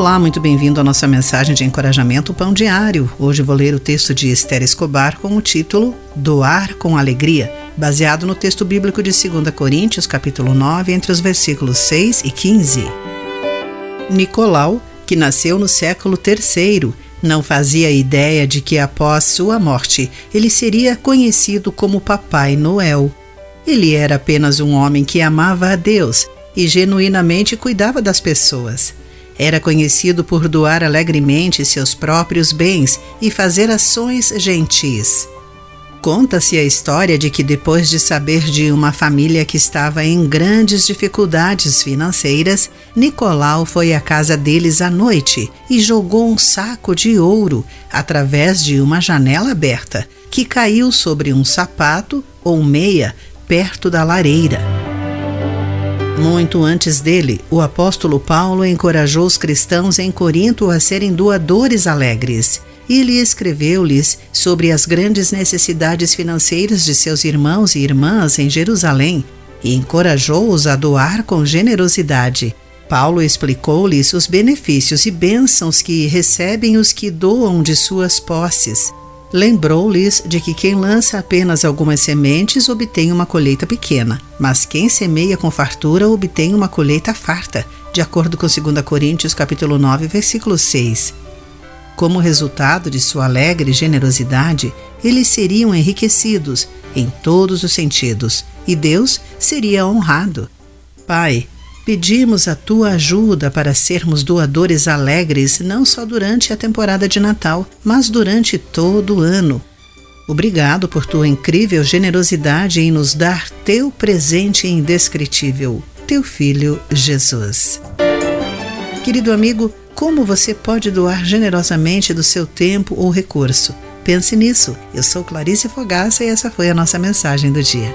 Olá, muito bem-vindo à nossa mensagem de encorajamento Pão Diário. Hoje vou ler o texto de Esther Escobar com o título Doar com Alegria, baseado no texto bíblico de 2 Coríntios, capítulo 9, entre os versículos 6 e 15. Nicolau, que nasceu no século III, não fazia ideia de que após sua morte ele seria conhecido como Papai Noel. Ele era apenas um homem que amava a Deus e genuinamente cuidava das pessoas. Era conhecido por doar alegremente seus próprios bens e fazer ações gentis. Conta-se a história de que, depois de saber de uma família que estava em grandes dificuldades financeiras, Nicolau foi à casa deles à noite e jogou um saco de ouro através de uma janela aberta, que caiu sobre um sapato ou meia perto da lareira. Muito antes dele, o apóstolo Paulo encorajou os cristãos em Corinto a serem doadores alegres. Ele escreveu-lhes sobre as grandes necessidades financeiras de seus irmãos e irmãs em Jerusalém e encorajou-os a doar com generosidade. Paulo explicou-lhes os benefícios e bênçãos que recebem os que doam de suas posses Lembrou-lhes de que quem lança apenas algumas sementes obtém uma colheita pequena, mas quem semeia com fartura obtém uma colheita farta, de acordo com 2 Coríntios capítulo 9, versículo 6. Como resultado de sua alegre generosidade, eles seriam enriquecidos em todos os sentidos e Deus seria honrado. Pai, Pedimos a tua ajuda para sermos doadores alegres não só durante a temporada de Natal, mas durante todo o ano. Obrigado por tua incrível generosidade em nos dar teu presente indescritível, teu filho Jesus. Querido amigo, como você pode doar generosamente do seu tempo ou recurso? Pense nisso. Eu sou Clarice Fogaça e essa foi a nossa mensagem do dia.